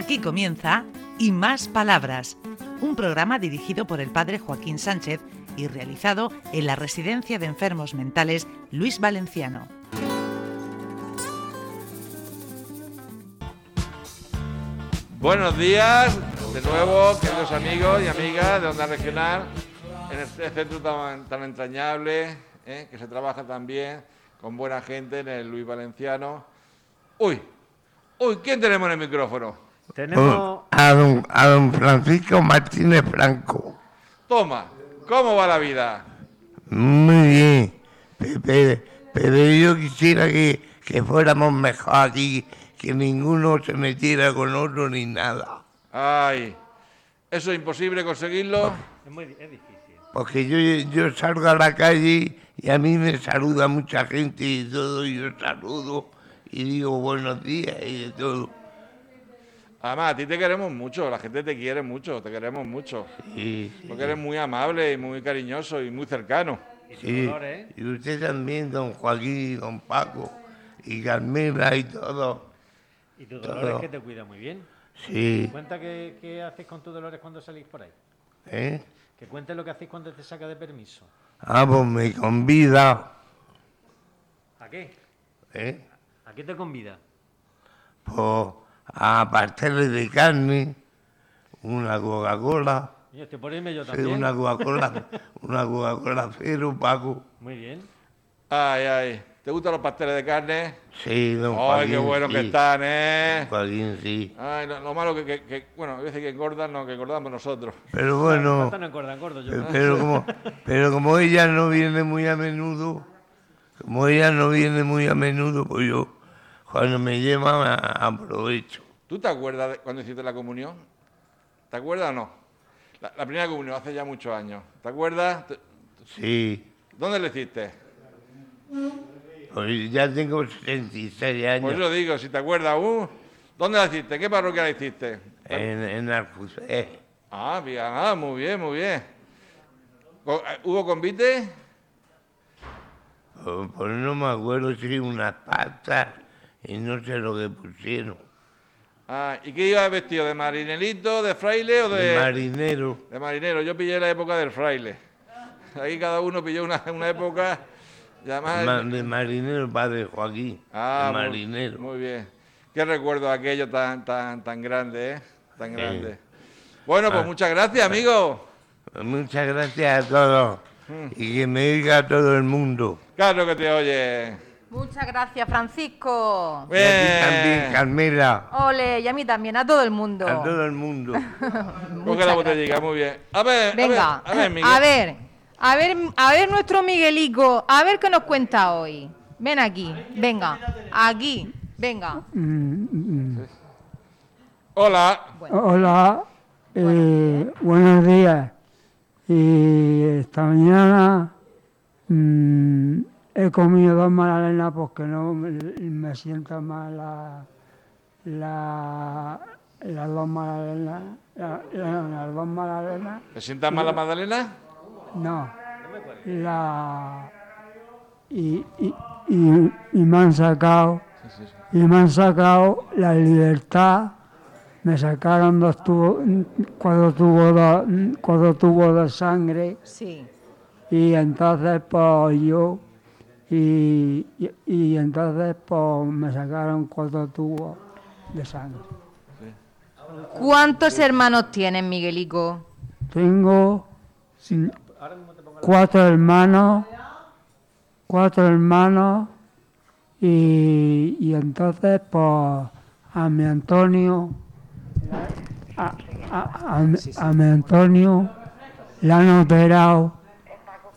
Aquí comienza Y Más Palabras, un programa dirigido por el padre Joaquín Sánchez y realizado en la Residencia de Enfermos Mentales Luis Valenciano. Buenos días, de nuevo, queridos amigos y amigas de Onda Regional, en este centro tan, entrañable, ¿eh? que se trabaja también con buena gente en el Luis Valenciano. Uy, uy, ¿quién tenemos en el micrófono? Tenemos a don, a don Francisco Martínez Franco. Toma, ¿cómo va la vida? Muy bien, pe- pe- pero yo quisiera que, que fuéramos mejor aquí, que ninguno se metiera con otro ni nada. Ay, eso es imposible conseguirlo. es muy es difícil. Porque yo, yo salgo a la calle y a mí me saluda mucha gente y todo, y yo saludo y digo buenos días y de todo. Además, a ti te queremos mucho, la gente te quiere mucho, te queremos mucho. Y, Porque eres muy amable y muy cariñoso y muy cercano. sí, Dolores. y usted también, don Joaquín, don Paco, y Carmela y todo. Y tu Dolores que te cuida muy bien. Sí, Cuenta qué, qué hacéis con tu Dolores cuando salís por ahí. ¿eh? Que cuentes lo que hacéis cuando te saca de permiso. Ah, pues me convida, ¿A qué? ¿eh? ¿A qué te convida? Pues a pasteles de carne, una Coca-Cola, Yo estoy por irme yo sí, una Coca-Cola, una Coca-Cola cero, Paco. Muy bien. Ay, ay, ¿te gustan los pasteles de carne? Sí, don Joaquín. Ay, qué buenos que están, ¿eh? Joaquín, sí. Ay, lo, lo malo que, que, que- bueno, a veces que engordan, no, que engordamos nosotros. Pero bueno, no engorda, engordo yo. pero, pero como, pero como ella no viene muy a menudo, como ella no viene muy a menudo, pues yo, cuando me llevan, a- aprovecho. ¿Tú te acuerdas de cuando hiciste la comunión? ¿Te acuerdas o no? La, la primera comunión, hace ya muchos años. ¿Te acuerdas? Sí, ¿Dónde la hiciste? pues ya tengo 76 años. Pues lo digo, si te acuerdas aún. ¿Dónde la hiciste? ¿Qué parroquia la hiciste? En, en Alcusé. Ah, bien, ah, muy bien, muy bien. Eh, ¿Hubo convite? Pues, pues no me acuerdo si unas pastas y no sé lo que pusieron. Ah, ¿Y qué iba vestido? ¿De marinerito, de fraile o de...? De marinero. De marinero, yo pillé la época del fraile. Ahí cada uno pilló una, una época. Ma- de marinero, padre Joaquín. Ah, de marinero. Muy, bien. Qué recuerdo aquello tan, tan, tan grande, ¿eh? Tan grande. Bueno, pues Ah. muchas gracias, amigo. Muchas gracias a todos. Mm. Y que me oiga todo el mundo. Claro que te oye. Muchas gracias, Francisco. Y a ti también, Bien. Carmela. Ole, y a mí también, a todo el mundo. A todo el mundo. Coge la botellica, muy bien. A ver, Venga, a ver, a ver, Miguel. a ver, a ver, a ver nuestro Miguelico, a ver qué nos cuenta hoy. Ven aquí, venga, aquí, venga. Hola. Hola, eh, buenos días. Y esta mañana mm, he comido dos magdalenas porque no me, sienta mal la, la- las dos magdalenas. la- la- las dos magdalenas, ¿Te sientas mal la Magdalena? no. La, y, y, y- y me han sacado, y me han sacado la libertad. Me sacaron dos tubos, cuatro tubos, de- cuatro tubos de sangre Sí, y entonces pues yo y, y, y entonces pues me sacaron cuatro tubos de sangre. ¿cuántos hermanos tienes, Miguelico? Tengo cuatro hermanos, cuatro hermanos y, y entonces pues a mi Antonio, a, a- a mi- a mi Antonio le han operado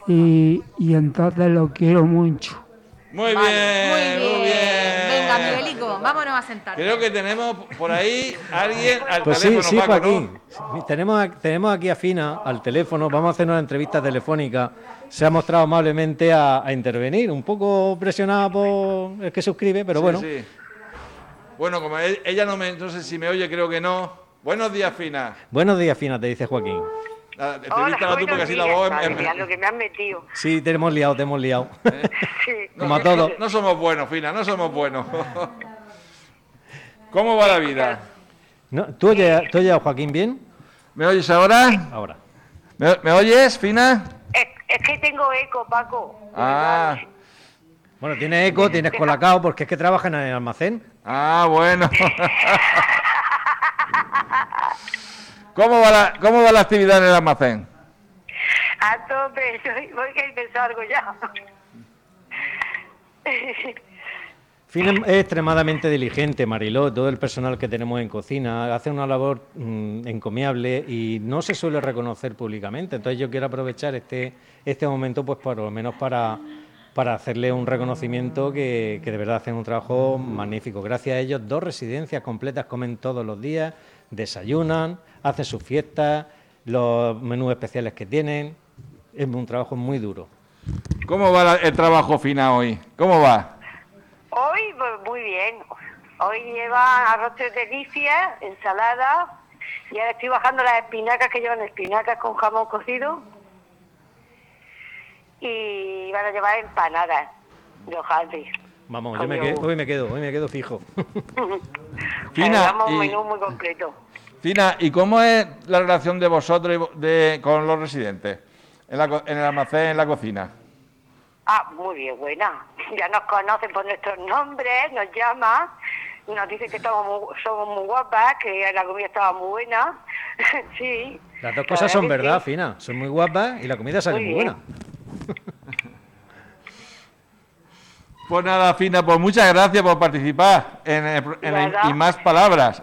y, y entonces lo quiero mucho. Muy Vale, bien, muy bien. Venga, Miguelico, vámonos a sentar. Creo que tenemos por ahí alguien al Pues sí, teléfono, sí, Paco, Joaquín. ¿no? Tenemos, tenemos aquí a Fina al teléfono, vamos a hacer una entrevista telefónica. Se ha mostrado amablemente a, a intervenir, un poco presionada por el que suscribe, pero Sí, bueno. sí. Bueno, como e- ella no me, no sé si me oye, creo que no. Buenos días, Fina. Buenos días, Fina, te dice Joaquín. Ah, Entrevístala tú porque así la voz... mía, lo que me han metido. Sí, te hemos liado, te hemos liado. Sí. Como a todos. No somos buenos, Fina, no somos buenos. ¿Cómo va la vida? No, ¿tú, oyes, ¿Tú oyes a Joaquín bien? ¿Me oyes ahora? Ahora. ¿Me, me oyes, Fina? Es, es que tengo eco, Paco. Ah, Bueno, tienes eco, tienes colacao, porque es que trabajan en el almacén. ah, bueno. ¿Cómo va, la, ¿Cómo va la actividad en el almacén? A tope, voy que me salgo ya. Fin es extremadamente diligente, Mariló, todo el personal que tenemos en cocina hace una labor mm, encomiable y no se suele reconocer públicamente. Entonces yo quiero aprovechar este, este momento, pues por lo menos para, para hacerle un reconocimiento que, que de verdad hacen un trabajo magnífico. Gracias a ellos, dos residencias completas comen todos los días, desayunan, hacen sus fiestas, los menús especiales que tienen. Es un trabajo muy duro. ¿Cómo va el trabajo, Fina, hoy? ¿Cómo va? Hoy, pues muy bien. Hoy lleva arroz de delicias, ensalada, y ahora estoy bajando las espinacas que llevan espinacas con jamón cocido. Y van a llevar empanadas de hojaldre. Vamos, yo me quedo, hoy me quedo, hoy me quedo fijo. Fina, un y- menú muy completo. Fina, ¿y cómo es la relación de vosotros y de, con los residentes? En, la co- en el almacén, en la cocina. Ah, muy bien, buena. Ya nos conocen por nuestros nombres, nos llaman, nos dicen que estamos muy- somos muy guapas, que la comida estaba muy buena. sí. Las dos La cosas son verdad, sí. Fina. Son muy guapas y la comida sale Muy muy, bien. buena. Pues nada, Fina, pues muchas gracias por participar en, el en el- Nada. y más palabras.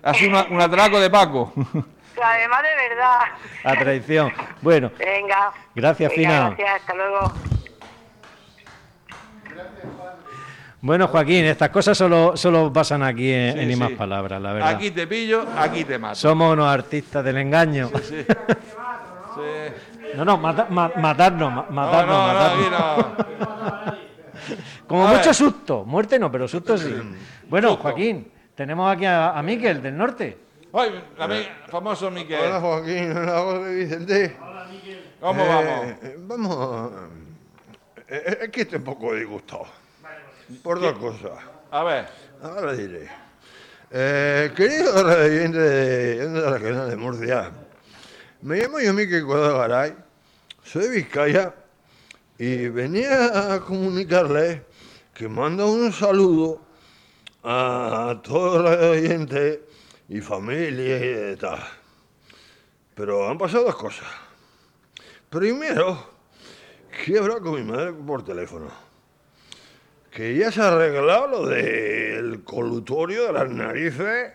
Ha sido una- un atraco de Paco. Además de verdad. A traición. Bueno, Venga. Gracias, Venga, Fina. Gracias, hasta luego. bueno, Joaquín, estas cosas solo, solo pasan aquí en, Sí, en sí. Más Palabras, la verdad. Aquí te pillo, aquí te mato. Somos unos artistas del engaño. Sí. Sí. No, no, mata- ma- matarnos, ma- No, matarnos, no, no, matarnos. no. Como A mucho ver. susto. Muerte no, pero susto sí. Bueno, Joaquín, tenemos aquí a, a Miquel del norte. Ay, mi- famoso Hola Miquel. Joaquín, hola José Vicente. ¿Cómo Eh, vamos? eh, Vamos. eh, eh, Es que estoy un poco disgustado. Por dos cosas. A ver. Ahora diré. Eh, querido residente de de la regional de Murcia, me llamo yo Miquel Cuadro Garay, soy de Vizcaya y venía a comunicarle que mando un saludo a todos los oyentes y familia y tal. Pero han pasado dos cosas. Primero, hablado con mi madre por teléfono. Que ya se ha arreglado lo del colutorio de las narices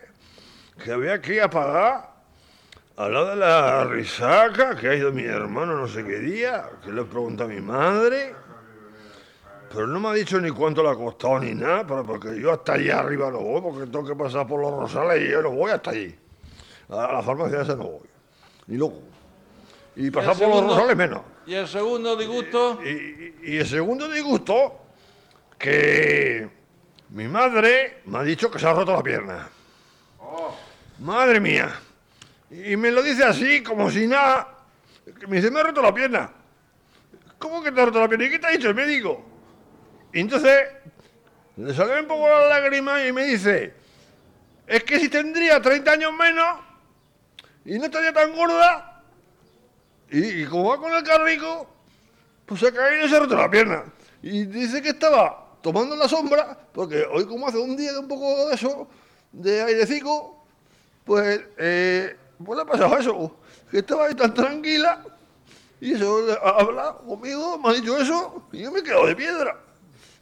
que había que ir a pagar al lado de la risaca que ha ido mi hermano no sé qué día, que le he preguntado a mi madre. Pero no me ha dicho ni cuánto le ha costado ni nada, pero porque yo hasta allá arriba no voy, porque tengo que pasar por los rosales y yo no voy hasta allí. A la farmacia esa no voy. Ni loco. Y pasar por los rosales menos. ¿Y el segundo disgusto? Y, y- y el segundo disgusto, que mi madre me ha dicho que se ha roto la pierna. Madre mía. Y me lo dice así, como si nada. Me dice, me ha roto la pierna. ¿Cómo que te ha roto la pierna? ¿Y qué te ha dicho el médico? Y entonces le salió un poco la lágrima y me dice, es que si tendría 30 años menos y no estaría tan gorda, y, y como va con el carrico, pues se caído y se roto la pierna. Y dice que estaba tomando la sombra, porque hoy como hace un día de un poco de eso, de airecico, pues, eh, pues le ha pasado eso, que estaba ahí tan tranquila, y eso le ha hablado conmigo, me ha dicho eso, y yo me he quedado de piedra.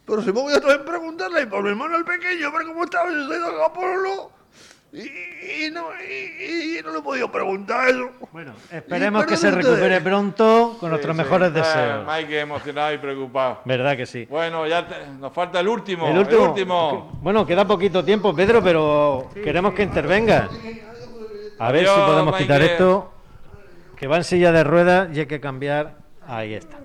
Pero si me voy a también preguntarle por mi hermano el pequeño, ver cómo estaba, yo soy de acá pueblo, y, y no, y- y no le he podido preguntar eso. Bueno, esperemos que se recupere pronto con nuestros Sí, mejores Eh, deseos. Mike emocionado y preocupado. ¿Verdad que sí? Bueno, ya te- nos falta el último. El último, último. Bueno, queda poquito tiempo, Pedro, pero queremos que intervengas. A ver si podemos quitar esto, que va en silla de ruedas y hay que cambiar. Ahí está.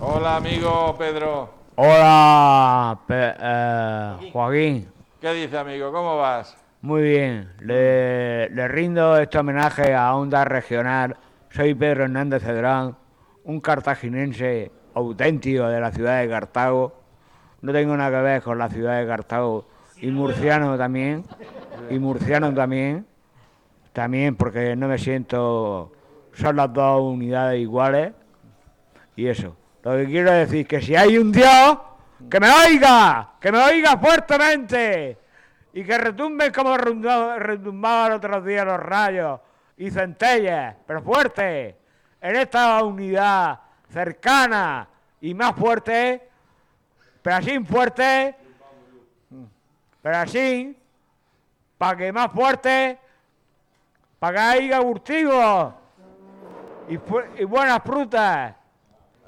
Hola, amigo Pedro. Hola, Pe- eh, Joaquín. ¿Qué dice, amigo? ¿Cómo vas? Muy bien. Le, le rindo este homenaje a Onda Regional. Soy Pedro Hernández Cedrán, un cartaginense auténtico de la ciudad de Cartago. No tengo nada que ver con la ciudad de Cartago. Y murciano también. Y murciano también. también porque no me siento, son las dos unidades iguales y eso. Lo que quiero decir que si hay un Dios, que me oiga, que me oiga fuertemente y que retumben como retumba- retumbaban otros días los rayos y centellas, pero fuerte, en esta unidad cercana y más fuerte, pero así fuerte, pero así, para que más fuerte, para que haya gustigos y, y buenas frutas.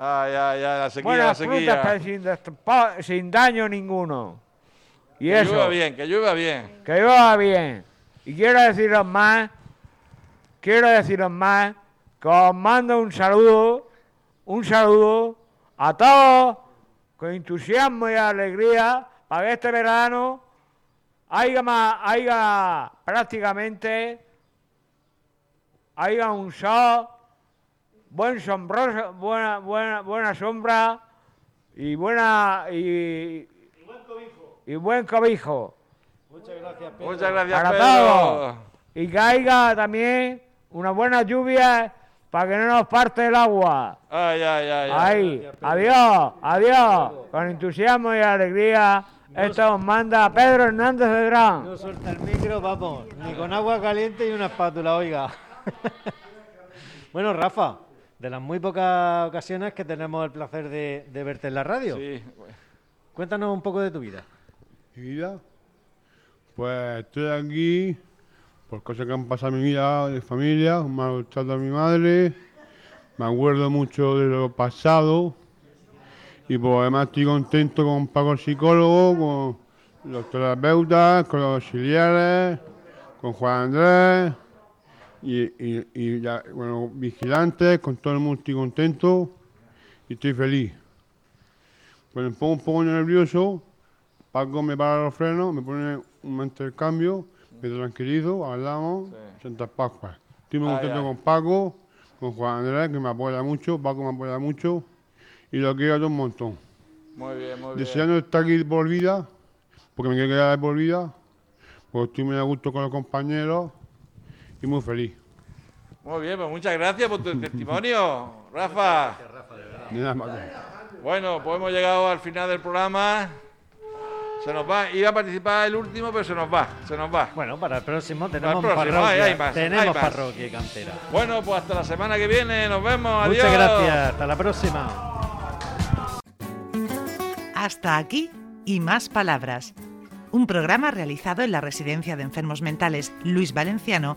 Ah, ya, ya, la sequía, la Buenas frutas, pero sin, daño ninguno. Y Que eso, llueva bien, que llueva bien. que llueva bien. Y quiero deciros más, quiero deciros más, que os mando un saludo, un saludo a todos con entusiasmo y alegría para que este verano haya, más, haya prácticamente haya un sol, buen sombroso, buena, buena, buena sombra y buena y, y buen cobijo. Muchas gracias, Muchas gracias, Para Pedro. todos. Y haya también una buena lluvia para que no nos parte el agua. Ay, ay, ay. ay. Ahí, adiós, adiós. Con entusiasmo y alegría, esto os manda Pedro Hernández de Gran. No suelta el micro, vamos, ni con agua caliente y una espátula, oiga. bueno, Rafa, de las muy pocas ocasiones que tenemos el placer de, de verte en la radio, Sí. cuéntanos un poco de tu vida. Mi vida, pues estoy aquí por cosas que han pasado en mi vida de familia, me ha gustado mi madre, me acuerdo mucho de lo pasado y pues además estoy contento con Paco el psicólogo, con los terapeutas, con los auxiliares, con Juan Andrés y, y, y ya, bueno, vigilantes, con todo el mundo estoy contento y estoy feliz. Pues me pongo un poco nervioso Paco me para los frenos, me pone un intercambio, me tranquilizo, hablamos, Santa Pascua. Estoy muy contento con Paco, con Juan Andrés, que me apoya mucho, Paco me apoya mucho, y lo quiero todo un montón. Muy bien, muy bien. Deseando estar aquí por vida, porque me quiero quedar por vida, porque estoy muy a gusto con los compañeros y muy feliz. Muy bien, pues muchas gracias por tu testimonio, Rafa. De nada, Paco. Bueno, pues hemos llegado al final del programa. Se nos va. Iba a participar el último, pero se nos va. Se nos va. Bueno, para el próximo tenemos próximo, parroquia. hay- hay más, tenemos hay más. parroquia y cantera. Bueno, pues hasta la semana que viene. Nos vemos. Adiós. Muchas gracias, hasta la próxima. Hasta aquí y más palabras. Un programa realizado en la Residencia de Enfermos Mentales Luis Valenciano